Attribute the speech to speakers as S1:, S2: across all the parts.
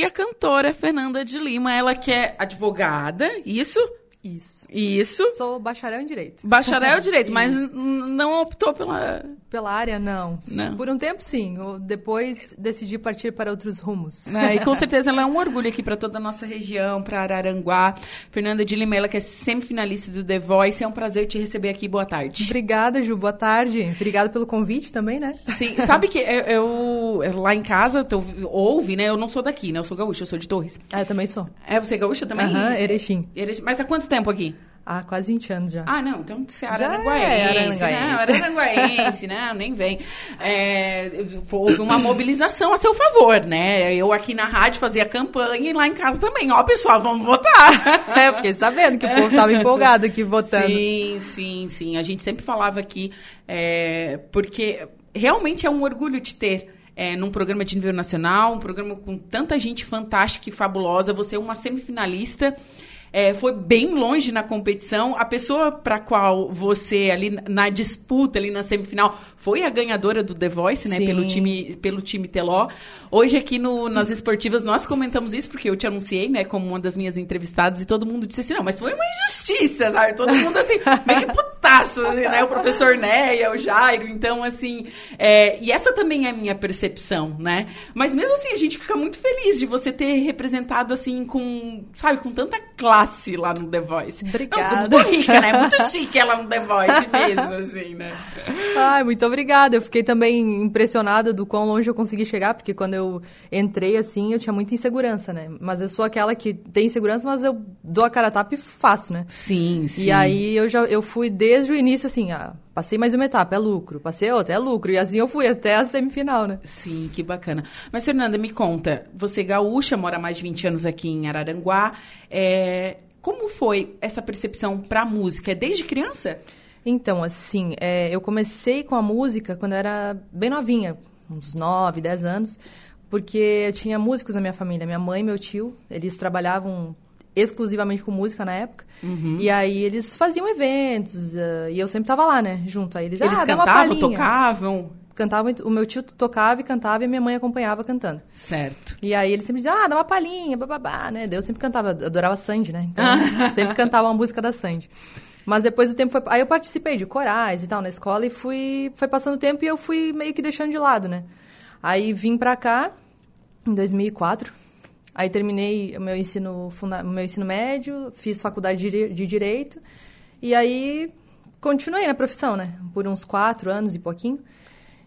S1: E a cantora Fernanda de Lima, ela que é advogada, isso?
S2: Isso.
S1: Isso.
S2: Sou bacharel em Direito.
S1: Bacharel em Direito, mas não optou pela...
S2: Pela área, não.
S1: Não.
S2: Por um tempo, sim. Eu depois decidi partir para outros rumos.
S1: É, e com certeza ela é um orgulho aqui para toda a nossa região, para Araranguá. Fernanda de Lima, ela que é semifinalista do The Voice. É um prazer te receber aqui. Boa tarde.
S2: Obrigada, Ju. Boa tarde. Obrigada pelo convite também, né?
S1: Sim. Sabe que eu, eu lá em casa, tu ouve, né? Eu não sou daqui, né? Eu sou gaúcha, eu sou de Torres.
S2: Ah, eu também sou.
S1: É, você é gaúcha também?
S2: Aham, Erechim.
S1: Erechim. Mas há quanto tempo aqui?
S2: Há quase 20 anos já.
S1: Ah, não, então você é
S2: Já
S1: araranguaense,
S2: é
S1: né?
S2: Araranguaense,
S1: não, nem vem. É, houve uma mobilização a seu favor, né? Eu aqui na rádio fazia campanha e lá em casa também. Ó, pessoal, vamos votar.
S2: É, fiquei sabendo que o povo estava empolgado aqui votando.
S1: Sim, sim, sim. A gente sempre falava aqui, é, porque realmente é um orgulho te ter. é, num programa de nível nacional, um programa com tanta gente fantástica e fabulosa. Você é uma semifinalista. É, foi bem longe na competição. A pessoa para qual você ali na disputa ali na semifinal foi a ganhadora do The Voice, né?
S2: Sim.
S1: Pelo time pelo time Teló. Hoje aqui no, nas esportivas nós comentamos isso porque eu te anunciei, né? Como uma das minhas entrevistadas e todo mundo disse assim, não, mas foi uma injustiça, sabe? Todo mundo assim meio putaço, né? O professor Neia, o Jairo, então assim, é, e essa também é a minha percepção, né? Mas mesmo assim a gente fica muito feliz de você ter representado assim com, sabe, com tanta classe lá no The Voice.
S2: Obrigada.
S1: Não, muito rica, né? Muito chique ela no The Voice mesmo, assim, né?
S2: Ai, muito obrigada. Eu fiquei também impressionada do quão longe eu consegui chegar, porque quando eu entrei assim, eu tinha muita insegurança, né? Mas eu sou aquela que tem insegurança, mas eu dou a cara a tapa e faço, né?
S1: Sim, sim.
S2: E aí eu já eu fui desde o início assim, ah, passei mais uma etapa, é lucro, passei outra, é lucro, e assim eu fui até a semifinal, né?
S1: Sim, que bacana. Mas, Fernanda, me conta, você é gaúcha, mora mais de 20 anos aqui em Araranguá. É, como foi essa percepção pra música? É Desde criança?
S2: Então, assim, é, eu comecei com a música quando eu era bem novinha, uns 9, 10 anos, porque eu tinha músicos na minha família. Minha mãe e meu tio, eles trabalhavam exclusivamente com música na época. E aí eles faziam eventos, ah, e eu sempre tava lá, né, junto. Aí eles,
S1: Eles
S2: ah, dá uma
S1: cantavam, tocavam?
S2: Cantavam, o meu tio tocava e cantava, e minha mãe acompanhava cantando.
S1: Certo.
S2: E aí eles sempre diziam, ah, dá uma palhinha, bababá, né? Daí Eu sempre cantava, adorava Sandy, né? Então, sempre cantava uma música da Sandy. Mas depois o tempo foi... Aí eu participei de corais e tal na escola e fui... Foi passando o tempo e eu fui meio que deixando de lado, né? Aí vim pra cá em 2004. Aí terminei o meu ensino, funda... meu ensino médio, fiz faculdade de dire- de Direito. E aí continuei na profissão, né? Por uns quatro anos e pouquinho.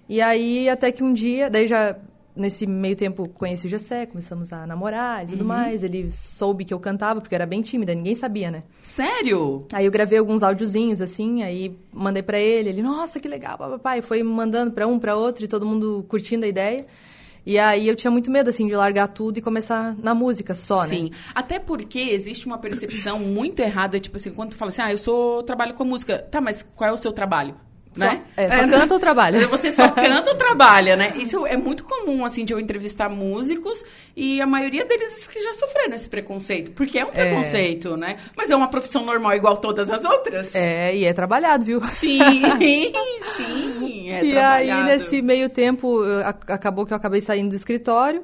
S2: E aí, até que um dia, daí já, nesse meio tempo, conheci o Gessé, começamos a namorar e tudo mais. Ele soube que eu cantava, porque eu era bem tímida, ninguém sabia, né?
S1: Sério?
S2: Aí eu gravei alguns áudiozinhos, assim, aí mandei pra ele, ele, nossa, que legal, papai. Foi mandando pra um, pra outro, e todo mundo curtindo a ideia. E aí eu tinha muito medo, assim, de largar tudo e começar na música só, né?
S1: Sim. Até porque existe uma percepção muito errada, tipo assim, quando tu fala assim, ah, eu sou trabalho com a música. Tá, mas qual é o seu trabalho?
S2: Só-
S1: né?
S2: é, só canta ou trabalha?
S1: Você só canta ou trabalha, né? Isso é muito comum, assim, de eu entrevistar músicos e a maioria deles que já sofreram esse preconceito. Porque é um preconceito, né? Mas é uma profissão normal igual todas as outras.
S2: É, e é trabalhado, viu?
S1: Sim, sim. É
S2: e aí,
S1: trabalhado.
S2: nesse meio tempo, eu- acabou que eu acabei saindo do escritório.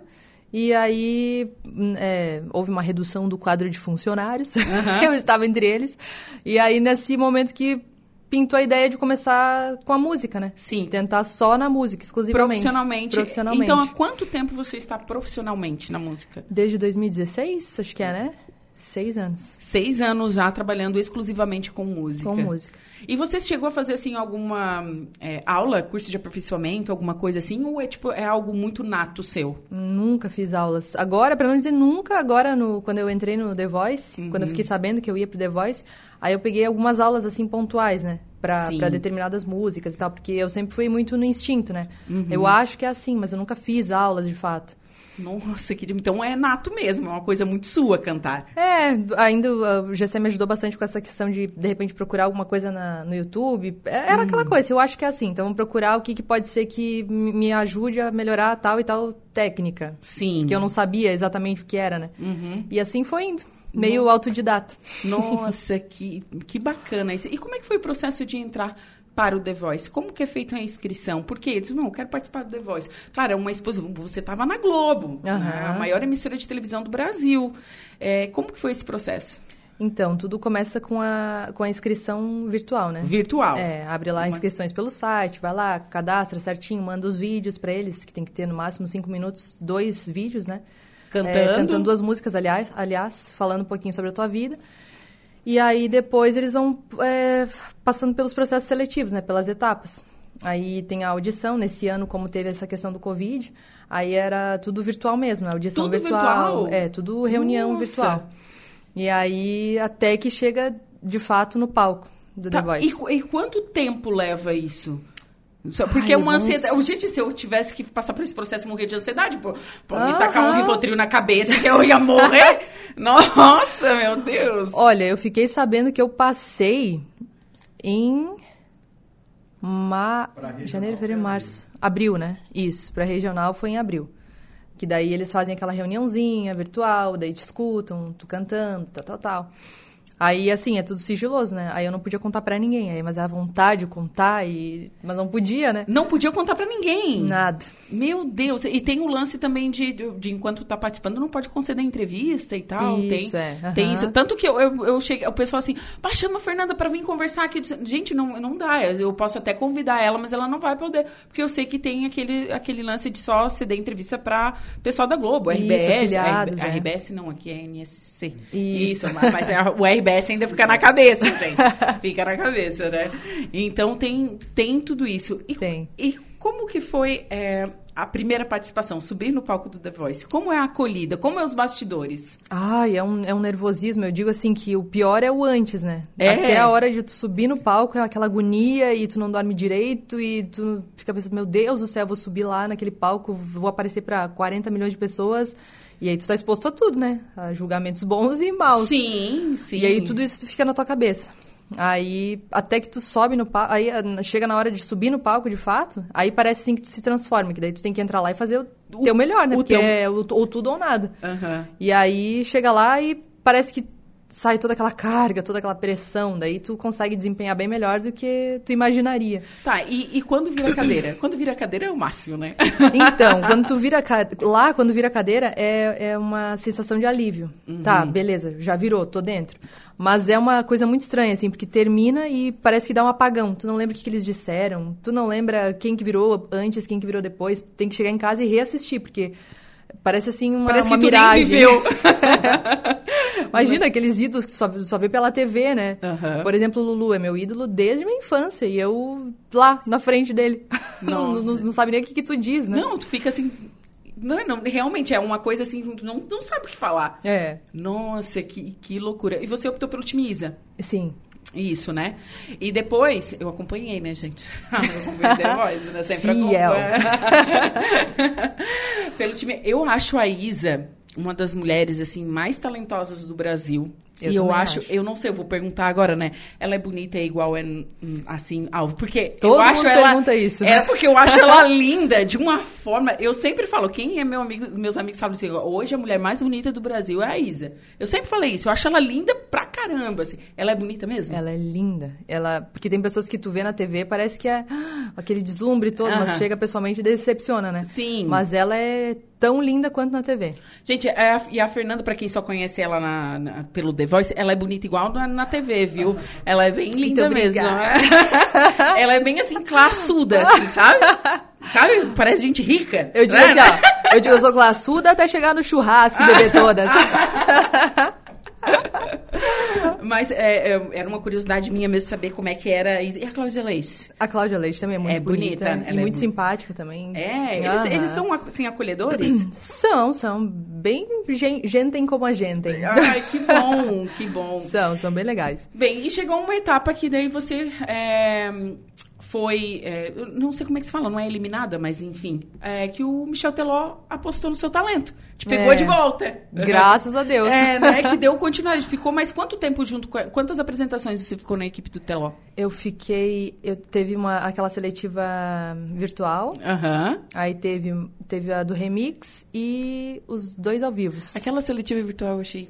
S2: E aí, hum, é, houve uma redução do quadro de funcionários. eu estava entre eles. E aí, nesse momento que pintou a ideia de começar com a música, né?
S1: Sim.
S2: Tentar só na música, exclusivamente.
S1: Profissionalmente.
S2: Profissionalmente.
S1: Então, há quanto tempo você está profissionalmente na música?
S2: Desde 2016, acho que é, né? Seis anos.
S1: Seis anos já trabalhando exclusivamente com música.
S2: Com música.
S1: E você chegou a fazer, assim, alguma é, aula, curso de aperfeiçoamento, alguma coisa assim? Ou é, tipo, é algo muito nato seu?
S2: Nunca fiz aulas. Agora, pra não dizer nunca, agora no, quando eu entrei no The Voice,
S1: Uhum.
S2: quando eu fiquei sabendo que eu ia pro The Voice, aí eu peguei algumas aulas assim pontuais, né? Pra determinadas músicas e tal, porque eu sempre fui muito no instinto, né?
S1: Uhum.
S2: Eu acho que é assim, mas eu nunca fiz aulas de fato.
S1: Nossa, que... Então é nato mesmo, é uma coisa muito sua cantar.
S2: É, ainda uh, o GC me ajudou bastante com essa questão de, de repente, procurar alguma coisa na- no YouTube. É- Era aquela coisa, eu acho que é assim. Então, procurar o que, que pode ser que me ajude a melhorar tal e tal técnica.
S1: Sim.
S2: Que eu não sabia exatamente o que era, né?
S1: Uhum.
S2: E assim foi indo. Meio autodidata.
S1: Nossa, que, que bacana isso. E como é que foi o processo de entrar para o The Voice? Como que é feita a inscrição? Porque eles, não, eu quero participar do The Voice. Claro, é uma exposição. Você estava na Globo, né? a maior emissora de televisão do Brasil. É, como que foi esse processo?
S2: Então, tudo começa com a, com a inscrição virtual, né?
S1: Virtual.
S2: É, abre lá inscrições pelo site, vai lá, cadastra certinho, manda os vídeos para eles, que tem que ter no máximo cinco minutos, dois vídeos, né?
S1: Cantando.
S2: É, cantando duas músicas, aliás, aliás, falando um pouquinho sobre a tua vida. E aí depois eles vão é, passando pelos processos seletivos, né? Pelas etapas. Aí tem a audição, nesse ano, como teve essa questão do Covid, aí era tudo virtual mesmo, a audição
S1: Tudo
S2: virtual.
S1: virtual?
S2: É, tudo reunião
S1: Nossa.
S2: virtual. E aí até que chega de fato no palco do
S1: Tá,
S2: The Voice.
S1: E, e quanto tempo leva isso? Só Porque
S2: Ai,
S1: é uma ansiedade. Gente, se eu tivesse que passar por esse processo e morrer de ansiedade, pô, pô me
S2: Aham.
S1: tacar um Rivotril na cabeça que eu ia morrer. Nossa, meu Deus.
S2: Olha, eu fiquei sabendo que eu passei em ma...
S3: Regional
S2: janeiro, fevereiro,
S3: foi
S2: março. Abril, né? Isso, para regional foi em abril. Que daí eles fazem aquela reuniãozinha virtual, daí te escutam, tu cantando, tal, tal, tal. Aí, assim, é tudo sigiloso, né? Aí eu não podia contar pra ninguém. Aí, mas a vontade de contar, e... mas não podia, né?
S1: Não podia contar pra ninguém.
S2: Nada.
S1: Meu Deus. E tem o lance também de, de, de enquanto tá participando, não pode conceder entrevista e tal.
S2: Isso,
S1: tem,
S2: é.
S1: tem
S2: Aham.
S1: isso. Tanto que eu, eu, eu cheguei, o pessoal assim, pá, chama a Fernanda pra vir conversar aqui. Gente, não, não dá. Eu posso até convidar ela, mas ela não vai poder. Porque eu sei que tem aquele, aquele lance de só ceder entrevista pra pessoal da Globo,
S2: Isso,
S1: RBS.
S2: afiliados,
S1: a,
S2: é.
S1: RBS não, aqui é NSC.
S2: Isso.
S1: mas, mas é- o RBS ainda fica na cabeça, gente. Fica na cabeça, né? Então tem, tem tudo isso. E,
S2: Tem.
S1: e como que foi é, a primeira participação? Subir no palco do The Voice? Como é a acolhida? Como é os bastidores?
S2: Ai, é um, é um nervosismo. Eu digo assim que o pior é o antes, né?
S1: É.
S2: Até a hora de tu subir no palco, é aquela agonia e tu não dorme direito e tu fica pensando, meu Deus do céu, vou subir lá naquele palco, vou aparecer pra 40 milhões de pessoas. E aí tu tá exposto a tudo, né? A julgamentos bons e maus.
S1: Sim, sim.
S2: E aí tudo isso fica na tua cabeça. Aí, até que tu sobe no palco, aí ah, chega na hora de subir no palco, de fato, aí parece assim que tu se transforma, que daí tu tem que entrar lá e fazer o,
S1: O-
S2: teu melhor, né?
S1: o
S2: Porque
S1: teu-
S2: é ou tudo ou nada.
S1: Aham.
S2: E aí chega lá e parece que sai toda aquela carga, toda aquela pressão, daí tu consegue desempenhar bem melhor do que tu imaginaria.
S1: Tá, e, e quando vira cadeira? quando vira cadeira é o máximo, né?
S2: Então, quando tu vira lá, quando vira cadeira, é, é uma sensação de alívio. Tá, beleza, já virou, tô dentro. Mas é uma coisa muito estranha, assim, porque termina e parece que dá um apagão. Tu não lembra o que, que eles disseram, tu não lembra quem que virou antes, quem que virou depois. Tem que chegar em casa e reassistir, porque parece assim uma,
S1: Parece
S2: uma miragem. Imagina aqueles ídolos que só, só vê pela TV, né?
S1: Aham.
S2: Por exemplo, o Lulu é meu ídolo desde minha infância e eu lá na frente dele. Não, não, não sabe nem o que, que tu diz, né?
S1: Não, tu fica assim... Não, não, realmente é uma coisa assim, não, não sabe o que falar.
S2: É,
S1: Nossa, que, que loucura. E você optou pelo time Isa.
S2: sim.
S1: Isso, né? E depois, eu acompanhei, né, gente? eu acompanhei The Voice, né? Sempre
S2: Fiel.
S1: Pelo time. Eu acho a Isa uma das mulheres, assim, mais talentosas do Brasil.
S2: Eu
S1: e eu acho,
S2: acho.
S1: eu não sei, eu vou perguntar agora, né? Ela é bonita, é igual, é assim, alvo. Porque
S2: Todo
S1: eu acho
S2: mundo
S1: ela.
S2: pergunta isso.
S1: É porque eu acho ela linda de uma forma. Eu sempre falo, quem é meu amigo, meus amigos falam assim, hoje a mulher mais bonita do Brasil é a Isa. Eu sempre falei isso, eu acho ela linda pra caramba, assim. Ela é bonita mesmo?
S2: Ela é linda. Ela, porque tem pessoas que tu vê na TV, parece que é ah, aquele deslumbre todo,
S1: Aham.
S2: mas chega pessoalmente e decepciona, né?
S1: Sim.
S2: Mas ela é tão linda quanto na TV.
S1: Gente, é a- e a Fernanda, pra quem só conhece ela na- na- pelo The Voice, ela é bonita igual na, na TV, viu? Ela é bem linda mesmo.
S2: obrigada.
S1: ela é bem assim, classuda, assim, sabe? Sabe? Parece gente rica.
S2: Eu digo
S1: né?
S2: assim, ó, eu digo, eu sou classuda até chegar no churrasco e beber todas.
S1: Mas é, é, era uma curiosidade minha mesmo saber como é que era. E a Cláudia Leite?
S2: A Cláudia Leite também é muito
S1: É bonita,
S2: bonita, e
S1: é
S2: muito simpática também.
S1: É, eles,
S2: Aham.
S1: eles são assim, acolhedores?
S2: São, são bem gen- gentem como a gente.
S1: Ai, que bom, que bom.
S2: São, são bem legais.
S1: Bem, e chegou uma etapa que daí você é, foi. é, não sei como é que se fala, não é eliminada, mas enfim. é, que o Michel Teló apostou no seu talento. Te pegou
S2: É.
S1: de volta.
S2: Graças a Deus.
S1: É, né? Que deu continuidade. Ficou mais quanto tempo junto com. Quantas apresentações você ficou na equipe do Teló?
S2: Eu fiquei. Eu teve uma, aquela seletiva virtual.
S1: Aham.
S2: Aí teve, teve a do remix e os dois ao vivo.
S1: Aquela seletiva virtual eu achei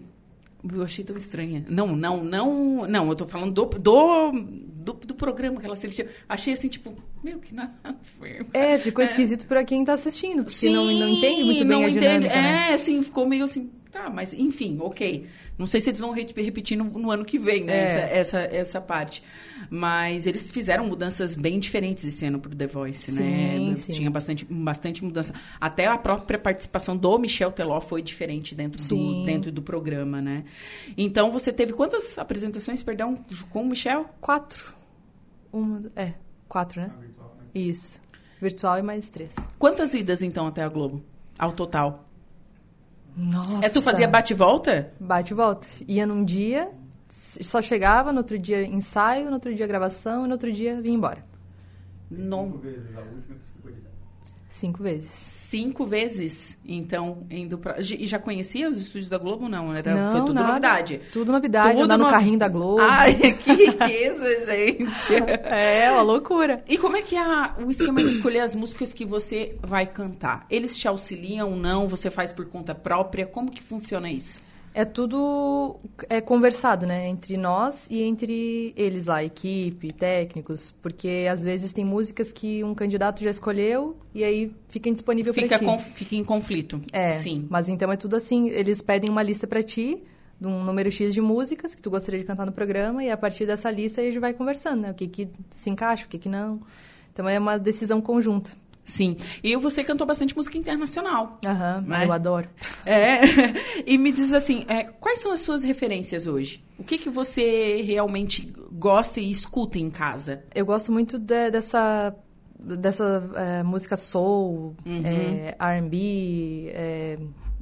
S1: eu achei tão estranha. Não, não, não, não, eu tô falando do, do, do, do programa que ela assistiu. Achei assim, tipo, meu, que nada ver.
S2: É, ficou esquisito pra quem tá assistindo, porque não, não entende muito bem a
S1: entende.
S2: dinâmica, né?
S1: É, assim, ficou meio assim, tá, mas enfim, ok. Não sei se eles vão re- repetir no, no ano que vem, né,
S2: É.
S1: essa, essa, essa parte. Mas eles fizeram mudanças bem diferentes esse ano pro The Voice, né?
S2: Sim, sim.
S1: Tinha bastante, bastante mudança. Até a própria participação do Michel Teló foi diferente dentro do, dentro do programa, né? Então, você teve quantas apresentações, perdão, com o Michel?
S2: Quatro. Uma, é, quatro, né? Isso. Virtual e mais três.
S1: Quantas idas, então, até a Globo? Ao total?
S2: Nossa.
S1: É, tu fazia bate-volta?
S2: Bate e volta. Ia num dia, só chegava, no outro dia ensaio, no outro dia gravação e no outro dia vinha embora.
S1: Não.
S3: Cinco vezes a última que ficou de
S2: Cinco vezes.
S1: Cinco vezes, então, indo pra... E já conhecia os estúdios da Globo? Não, era,
S2: Não,
S1: foi tudo
S2: nada.
S1: novidade.
S2: Tudo novidade,
S1: Tudo
S2: andar no
S1: no-
S2: carrinho da Globo.
S1: Ai, que riqueza, gente!
S2: É, uma loucura.
S1: E como é que é o esquema de escolher as músicas que você vai cantar? Eles te auxiliam, não? Você faz por conta própria? Como que funciona isso?
S2: É tudo é conversado, né? Entre nós e entre eles lá, equipe, técnicos. Porque às vezes tem músicas que um candidato já escolheu e aí fica indisponível
S1: Fica,
S2: pra ti.
S1: conf- fica em conflito.
S2: É,
S1: Sim.
S2: mas então é tudo assim, eles pedem uma lista pra ti, de um número X de músicas que tu gostaria de cantar no programa, e a partir dessa lista a gente vai conversando, né? O que que se encaixa, o que que não. Então é uma decisão conjunta.
S1: Sim. E você cantou bastante música internacional.
S2: Aham,
S1: Né?
S2: eu adoro.
S1: É. E me diz assim, é, quais são as suas referências hoje? O que, que você realmente gosta e escuta em casa?
S2: Eu gosto muito de- dessa dessa é, música soul,
S1: Uhum.
S2: é, R&B,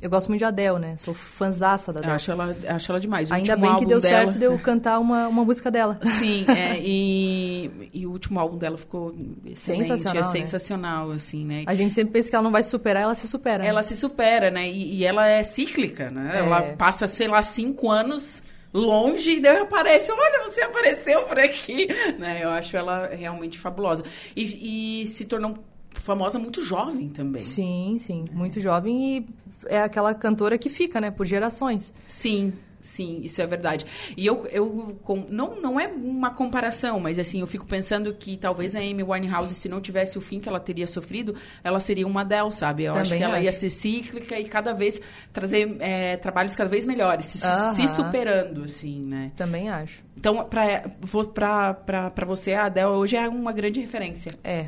S2: eu gosto muito de Adele, né? Sou fãzaça da
S1: Eu
S2: Adele.
S1: acho ela, acho ela demais. O
S2: Ainda bem que deu
S1: dela-
S2: certo de eu cantar uma, uma música dela.
S1: Sim, é, e, e o último álbum dela ficou excelente,
S2: Sensacional,
S1: é
S2: né?
S1: sensacional, assim, né?
S2: A gente sempre pensa que ela não vai superar, ela se supera. né?
S1: Ela se supera, né? E, e ela é cíclica, né?
S2: É.
S1: Ela passa, sei lá, cinco anos longe e daí aparece, olha, você apareceu por aqui, né? Eu acho ela realmente fabulosa. E, e se tornou famosa muito jovem também.
S2: Sim, sim. Muito jovem e é aquela cantora que fica, né? Por gerações.
S1: Sim, sim, isso é verdade. E eu, eu com- não, não é uma comparação, mas assim, eu fico pensando que talvez a Amy Winehouse, se não tivesse o fim que ela teria sofrido, ela seria uma Adele, sabe? Eu acho
S2: Também
S1: que ela ia
S2: acho.
S1: ser cíclica e cada vez trazer é, trabalhos cada vez melhores, se,
S2: Aham.
S1: se superando, assim, né?
S2: Também acho.
S1: Então, pra você, a Adele hoje é uma grande referência.
S2: É.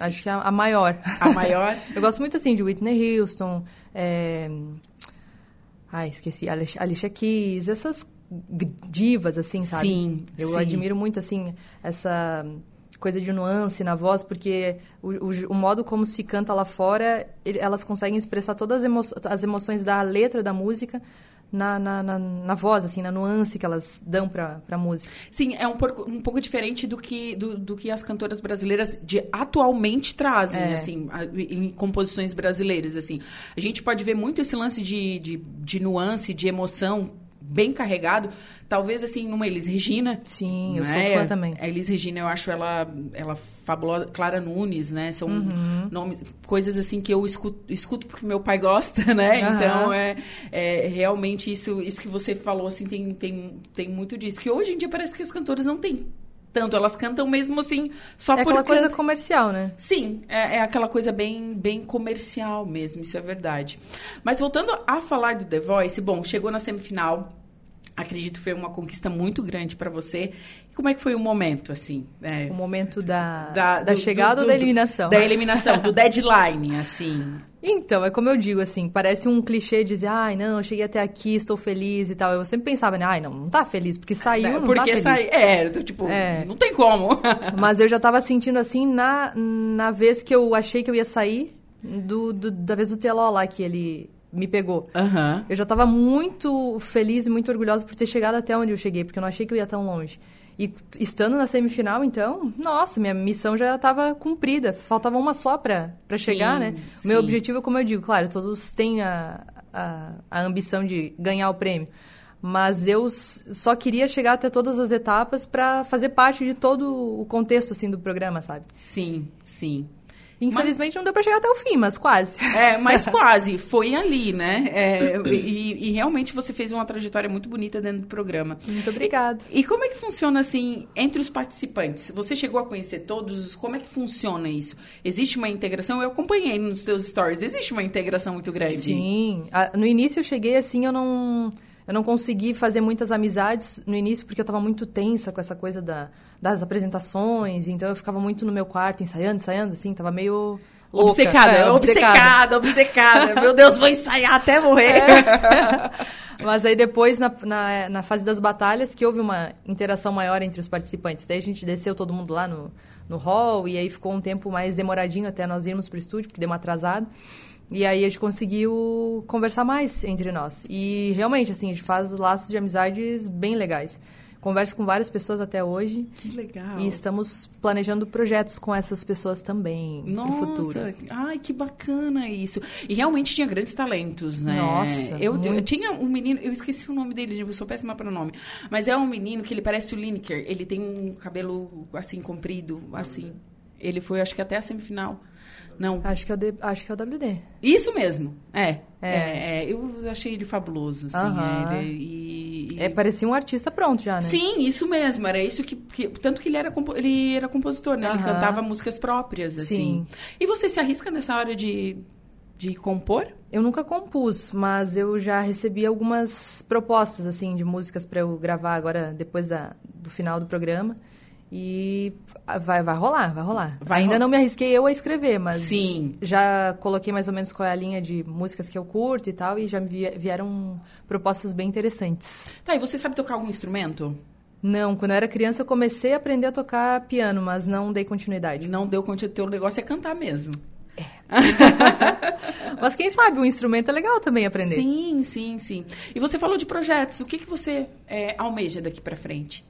S2: Acho que é a, a maior.
S1: A maior...
S2: Eu gosto muito, assim, de Whitney Houston, é... Ai, esqueci. Alicia, Alicia Keys, essas divas, assim, sabe?
S1: Sim,
S2: Eu
S1: sim.
S2: admiro muito, assim, essa coisa de nuance na voz, porque o, o- o modo como se canta lá fora, ele- elas conseguem expressar todas as, emo as emoções da letra da música na, na, na, na voz, assim, na nuance que elas dão pra, pra música.
S1: Sim, é um pouco, um pouco diferente do que, do, do que as cantoras brasileiras de atualmente trazem,
S2: É.
S1: assim, a- em composições brasileiras, assim. A gente pode ver muito esse lance de, de, de nuance, de emoção bem carregado, talvez, assim, numa Elis Regina.
S2: Sim, eu
S1: né?
S2: sou fã também.
S1: A Elis Regina, eu acho ela, ela fabulosa. Clara Nunes, né? São
S2: Uhum.
S1: nomes, coisas assim que eu escuto, escuto porque meu pai gosta, né?
S2: Aham.
S1: Então, é, é realmente isso, isso que você falou, assim, tem, tem, tem muito disso. Que hoje em dia parece que as cantoras não têm tanto, elas cantam mesmo assim, só
S2: é
S1: por
S2: aquela coisa comercial, né?
S1: Sim, é, é aquela coisa bem, bem comercial mesmo, isso é verdade. Mas voltando a falar do The Voice, bom, chegou na semifinal. Acredito que foi uma conquista muito grande pra você. Como é que foi o momento, assim? é,
S2: O momento da,
S1: da-
S2: da
S1: do-
S2: chegada
S1: do-
S2: ou da eliminação?
S1: Da eliminação, do deadline, assim.
S2: Então, é como eu digo, assim, parece um clichê dizer, ai, não, eu cheguei até aqui, estou feliz e tal. Eu sempre pensava, né, ai, não, não tá feliz, porque saiu, não
S1: Né, Porque
S2: tá feliz.
S1: sai, é, tipo,
S2: É.
S1: não tem como.
S2: Mas eu já tava sentindo assim na, na vez que eu achei que eu ia sair, do, do- da vez do Teló lá que ele me pegou.
S1: Aham.
S2: Eu já tava muito feliz e muito orgulhosa por ter chegado até onde eu cheguei, porque eu não achei que eu ia tão longe. E estando na semifinal, então, nossa, minha missão já estava cumprida. Faltava uma só
S1: Sim,
S2: chegar, né? O meu objetivo, como eu digo, claro, todos têm a, a, a ambição de ganhar o prêmio. Mas eu só queria chegar até todas as etapas para fazer parte de todo o contexto, assim, do programa, sabe?
S1: Sim, sim.
S2: Infelizmente mas... não deu para chegar até o fim, mas quase.
S1: É, mas quase. Foi ali, né? É, e, e, realmente você fez uma trajetória muito bonita dentro do programa.
S2: Muito obrigada.
S1: E como é que funciona, assim, entre os participantes? Você chegou a conhecer todos? Como é que funciona isso? Existe uma integração? Eu acompanhei nos seus stories. Existe uma integração muito grande?
S2: Sim. No início eu cheguei assim, eu não eu não consegui fazer muitas amizades no início porque eu estava muito tensa com essa coisa da, das apresentações. Então eu ficava muito no meu quarto ensaiando, ensaiando, assim, tava meio. Louca.
S1: Obcecada, é, obcecada, obcecada, obcecada. Meu Deus, vou ensaiar até morrer. É.
S2: Mas aí depois, na, na, na, fase das batalhas, que houve uma interação maior entre os participantes. Daí a gente desceu todo mundo lá no, no hall, e aí ficou um tempo mais demoradinho até nós irmos pro estúdio, porque deu uma atrasada. E aí a gente conseguiu conversar mais entre nós. E realmente, assim, a gente faz laços de amizades bem legais. Converso com várias pessoas até hoje.
S1: Que legal.
S2: E estamos planejando projetos com essas pessoas também no futuro.
S1: Ai, que bacana isso. E realmente tinha grandes talentos, né?
S2: Nossa.
S1: Eu, eu tinha um menino, eu esqueci o nome dele, eu sou péssima para o nome. Mas é um menino que ele parece o Lineker. Ele tem um cabelo assim comprido, assim. Ele foi, acho que até a semifinal. Não.
S2: Acho que é o, D, acho que é o WD.
S1: Isso mesmo. É. É. é, é eu achei ele fabuloso, assim.
S2: Uh -huh.
S1: ele, e,
S2: e... É, parecia um artista pronto já, né?
S1: Sim, isso mesmo. Era isso que... que tanto que ele era, ele era compositor, né? Uh -huh. Ele cantava músicas próprias, assim. Sim. E você se arrisca nessa hora de, de compor?
S2: Eu nunca compus, mas eu já recebi algumas propostas, assim, de músicas para eu gravar agora, depois da, do final do programa. E vai, vai rolar, vai rolar. Vai Ainda não me arrisquei eu a escrever, mas
S1: Sim.
S2: já coloquei mais ou menos qual é a linha de músicas que eu curto e tal, e já me vieram propostas bem interessantes.
S1: Tá, e você sabe tocar algum instrumento?
S2: Não, quando eu era criança eu comecei a aprender a tocar piano, mas não dei continuidade.
S1: Não deu continuidade, teu negócio é cantar mesmo.
S2: É. mas quem sabe, um instrumento é legal também aprender.
S1: Sim, sim, sim. E você falou de projetos, o que, que você é, almeja daqui para frente?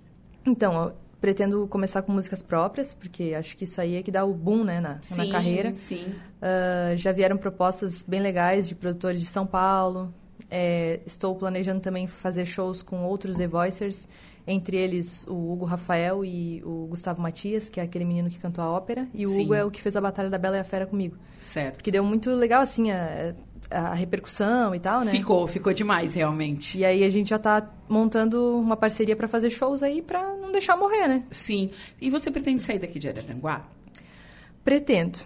S2: Então, pretendo começar com músicas próprias, porque acho que isso aí é que dá o boom, né, na, sim, na carreira.
S1: Sim,
S2: uh, Já vieram propostas bem legais de produtores de São Paulo. É, estou planejando também fazer shows com outros The Voicers, entre eles o Hugo Rafael e o Gustavo Matias, que é aquele menino que cantou a ópera, e o sim. Hugo é o que fez a Batalha da Bela e a Fera comigo.
S1: Certo.
S2: Que deu muito legal, assim, a, a repercussão e tal, né?
S1: Ficou, ficou demais, realmente.
S2: E aí a gente já tá montando uma parceria para fazer shows aí para não deixar morrer, né?
S1: Sim. E você pretende sair daqui de Araranguá?
S2: Pretendo.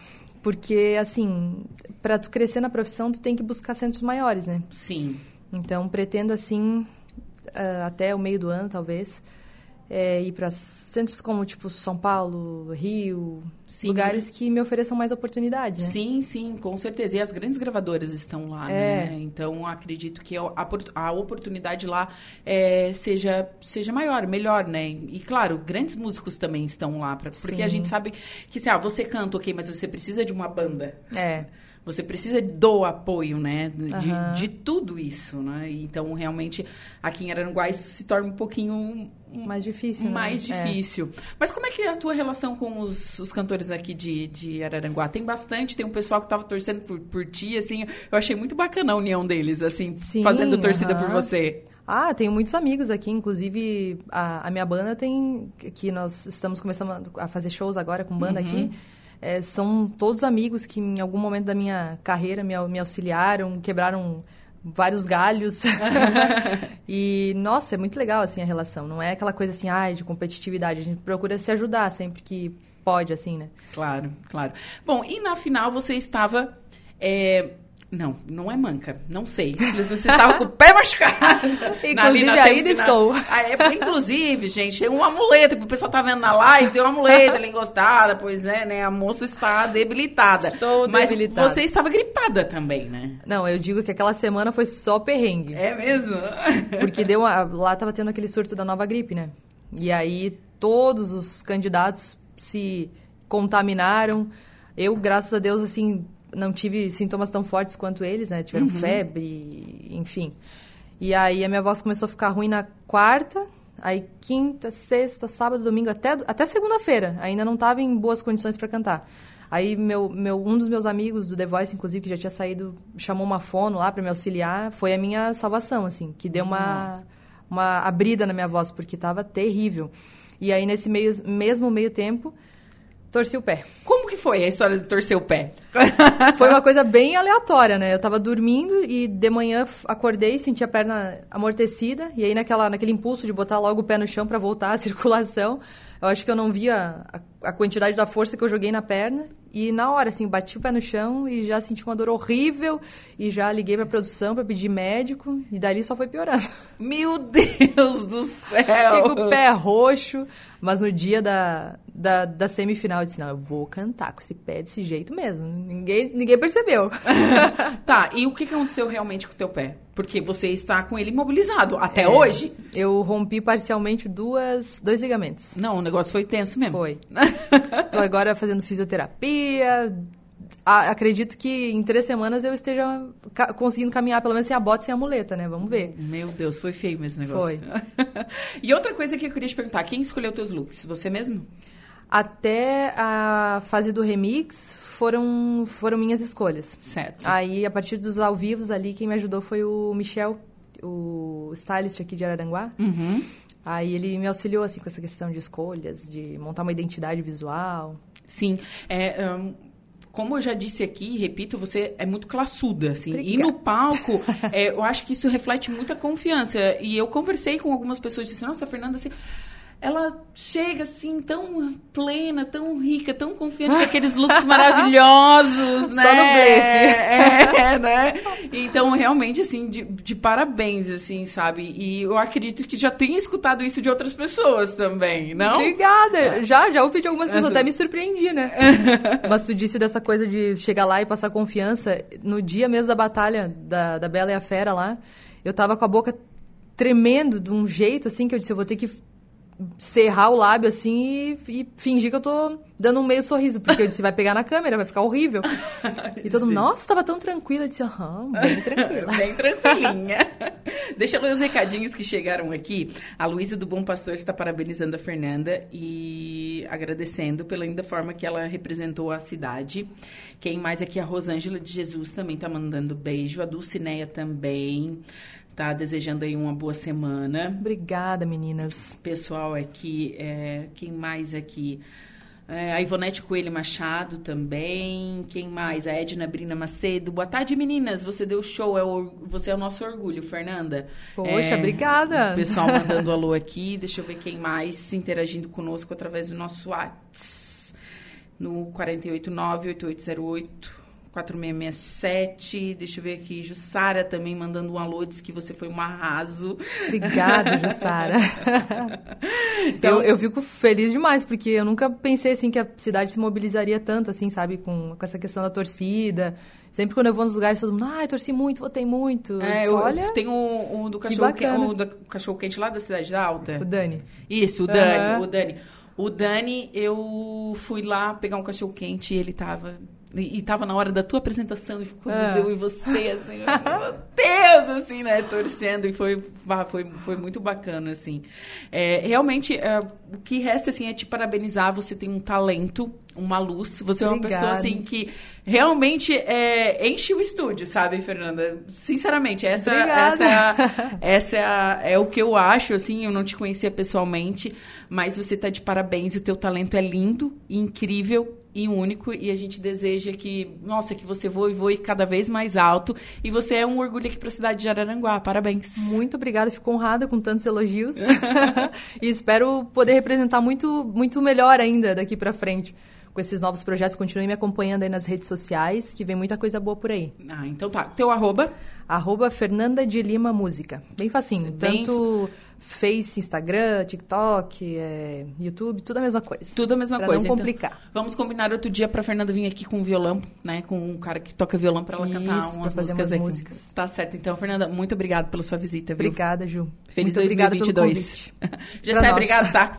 S2: Porque, assim, para tu crescer na profissão, tu tem que buscar centros maiores, né?
S1: Sim.
S2: Então, pretendo, assim, uh, até o meio do ano, talvez, é, ir para centros como, tipo, São Paulo, Rio, sim. lugares que me ofereçam mais oportunidades, né?
S1: Sim, sim, com certeza. E as grandes gravadoras estão lá, é. né? Então, acredito que a, a oportunidade lá é, seja, seja maior, melhor, né? E, claro, grandes músicos também estão lá, pra, porque a gente sabe que, assim, ah, você canta, ok, mas você precisa de uma banda.
S2: É.
S1: Você precisa do apoio, né? De, uhum. de tudo isso, né? Então, realmente, aqui em Araranguá, isso se torna um pouquinho...
S2: Mais difícil,
S1: Mais né? difícil. É. Mas como é que é a tua relação com os, os cantores aqui de, de Araranguá? Tem bastante, tem um pessoal que estava torcendo por, por ti, assim. Eu achei muito bacana a união deles, assim, Sim, fazendo torcida uhum. por você.
S2: Ah, tenho muitos amigos aqui, inclusive a, a minha banda tem... Que nós estamos começando a fazer shows agora com banda uhum. aqui é, são todos amigos que em algum momento da minha carreira me, me auxiliaram, quebraram vários galhos. e, nossa, é muito legal, assim, a relação. Não é aquela coisa assim, ai, de competitividade. A gente procura se ajudar sempre que pode, assim, né?
S1: Claro, claro. Bom, e na final você estava... É, não, não é manca. Não sei. Você estava com o pé machucado.
S2: inclusive, ainda estou.
S1: Ah, é, inclusive, gente, tem um amuleto. O pessoal tá vendo na live, tem um amuleto ali encostada. Pois é, né? A moça está debilitada.
S2: Estou Mas debilitada.
S1: você estava gripada também, né?
S2: Não, eu digo que aquela semana foi só perrengue.
S1: É mesmo?
S2: Porque deu uma, lá tava tendo aquele surto da nova gripe, né? E aí todos os candidatos se contaminaram. Eu, graças a Deus, assim, não tive sintomas tão fortes quanto eles, né? Tiveram uhum. febre, enfim. E aí a minha voz começou a ficar ruim na quarta, aí quinta, sexta, sábado, domingo, até, até segunda-feira. Ainda não estava em boas condições para cantar. Aí meu, meu, um dos meus amigos do The Voice, inclusive, que já tinha saído, chamou uma fono lá para me auxiliar. Foi a minha salvação, assim, que deu uma, uma abrida na minha voz, porque estava terrível. E aí, nesse meio, mesmo meio tempo, Torci o pé.
S1: Como que foi a história de torcer o pé?
S2: Foi uma coisa bem aleatória, né? Eu tava dormindo e de manhã acordei, senti a perna amortecida. E aí, naquela, naquele impulso de botar logo o pé no chão para voltar a circulação, eu acho que eu não via a, a quantidade da força que eu joguei na perna. E na hora, assim, bati o pé no chão e já senti uma dor horrível. E já liguei pra produção pra pedir médico. E dali só foi piorando.
S1: Meu Deus do céu!
S2: Fiquei com o pé roxo. Mas no dia da, da, da semifinal, eu disse, não, eu vou cantar com esse pé desse jeito mesmo. Ninguém, ninguém percebeu.
S1: tá, e o que aconteceu realmente com o teu pé? Porque você está com ele imobilizado até é, hoje.
S2: Eu rompi parcialmente duas, dois ligamentos.
S1: Não, o negócio foi tenso mesmo.
S2: Foi. Tô agora fazendo fisioterapia. acredito que em três semanas eu esteja ca conseguindo caminhar, pelo menos sem a bota, sem a muleta, né? Vamos ver.
S1: Meu Deus, foi feio mesmo esse negócio.
S2: Foi.
S1: e outra coisa que eu queria te perguntar, quem escolheu teus looks? Você mesmo?
S2: Até a fase do remix foram, foram minhas escolhas.
S1: Certo.
S2: Aí, a partir dos ao vivos ali, quem me ajudou foi o Michel, o stylist aqui de Araranguá.
S1: Uhum.
S2: Aí ele me auxiliou, assim, com essa questão de escolhas, de montar uma identidade visual.
S1: Sim. É, um, como eu já disse aqui, repito, você é muito classuda, assim. Obrigada. E no palco, é, eu acho que isso reflete muita confiança. E eu conversei com algumas pessoas e disse, nossa, Fernanda, assim ela chega assim tão plena, tão rica, tão confiante com aqueles looks maravilhosos, né?
S2: Só no blefe.
S1: É, né? Então, realmente, assim, de, de, parabéns, assim, sabe? E eu acredito que já tenha escutado isso de outras pessoas também, não?
S2: Obrigada. Já, já ouvi de algumas pessoas, até me surpreendi, né? Mas tu disse dessa coisa de chegar lá e passar confiança. No dia mesmo da batalha da, da Bela e a Fera lá, eu tava com a boca tremendo de um jeito, assim, que eu disse, eu vou ter que cerrar o lábio assim e, e, fingir que eu tô dando um meio sorriso, porque eu disse, vai pegar na câmera, vai ficar horrível. E todo mundo, nossa, tava tão tranquila. Eu disse, aham, bem tranquila.
S1: bem tranquilinha. Deixa eu ler os recadinhos que chegaram aqui. A Luísa do Bom Pastor está parabenizando a Fernanda e agradecendo pela ainda forma que ela representou a cidade. Quem mais aqui? A Rosângela de Jesus também tá mandando beijo. A Dulcineia também tá desejando aí uma boa semana.
S2: Obrigada, meninas.
S1: Pessoal aqui, é, quem mais aqui? É, a Ivonete Coelho Machado também. Quem mais? A Edna Brina Macedo. Boa tarde, meninas. Você deu show. É o, você é o nosso orgulho, Fernanda.
S2: Poxa, é, obrigada.
S1: O pessoal mandando alô aqui. Deixa eu ver quem mais interagindo conosco através do nosso WhatsApp. No 489-8808. 4667. Deixa eu ver aqui. Jussara também mandando um alô, diz que você foi um arraso.
S2: Obrigada, Jussara. então, eu, eu fico feliz demais, porque eu nunca pensei assim que a cidade se mobilizaria tanto, assim, sabe, com, com essa questão da torcida. Sempre quando eu vou nos lugares, todo mundo, ah, torci muito, votei muito.
S1: É, eu, olha. Tem o, o do cachorro, que o do cachorro quente lá da Cidade da Alta.
S2: O Dani.
S1: Isso, o Dani, uhum. o Dani. O Dani, eu fui lá pegar um cachorro quente e ele tava e, e tava na hora da tua apresentação e ficou ah. eu e você, assim, meu Deus, assim, né, torcendo, e foi, foi, foi muito bacana, assim. É, realmente, é, o que resta, assim, é te parabenizar, você tem um talento, uma luz, você Obrigada. é uma pessoa, assim, que realmente é, enche o estúdio, sabe, Fernanda? Sinceramente, essa, essa, é, a, essa é, a, é o que eu acho, assim, eu não te conhecia pessoalmente, mas você tá de parabéns, o teu talento é lindo e incrível, e único e a gente deseja que, nossa, que você voe voe cada vez mais alto e você é um orgulho aqui para a cidade de Araranguá. Parabéns.
S2: Muito obrigada, fico honrada com tantos elogios e espero poder representar muito muito melhor ainda daqui para frente. Com esses novos projetos, continue me acompanhando aí nas redes sociais, que vem muita coisa boa por aí.
S1: Ah, então tá. Teu arroba?
S2: Arroba Fernanda de Lima Música. Bem facinho. Bem... Tanto Face, Instagram, TikTok, é, YouTube, tudo a mesma coisa.
S1: Tudo a mesma
S2: pra
S1: coisa.
S2: não complicar.
S1: Então, vamos combinar outro dia pra Fernanda vir aqui com um violão, né? Com um cara que toca violão pra ela
S2: Isso,
S1: cantar umas
S2: pra fazer
S1: músicas.
S2: Umas músicas.
S1: Tá certo. Então, Fernanda, muito obrigada pela sua visita, viu?
S2: Obrigada, Ju.
S1: Feliz
S2: muito
S1: 2022. Já sai, obrigada, tá?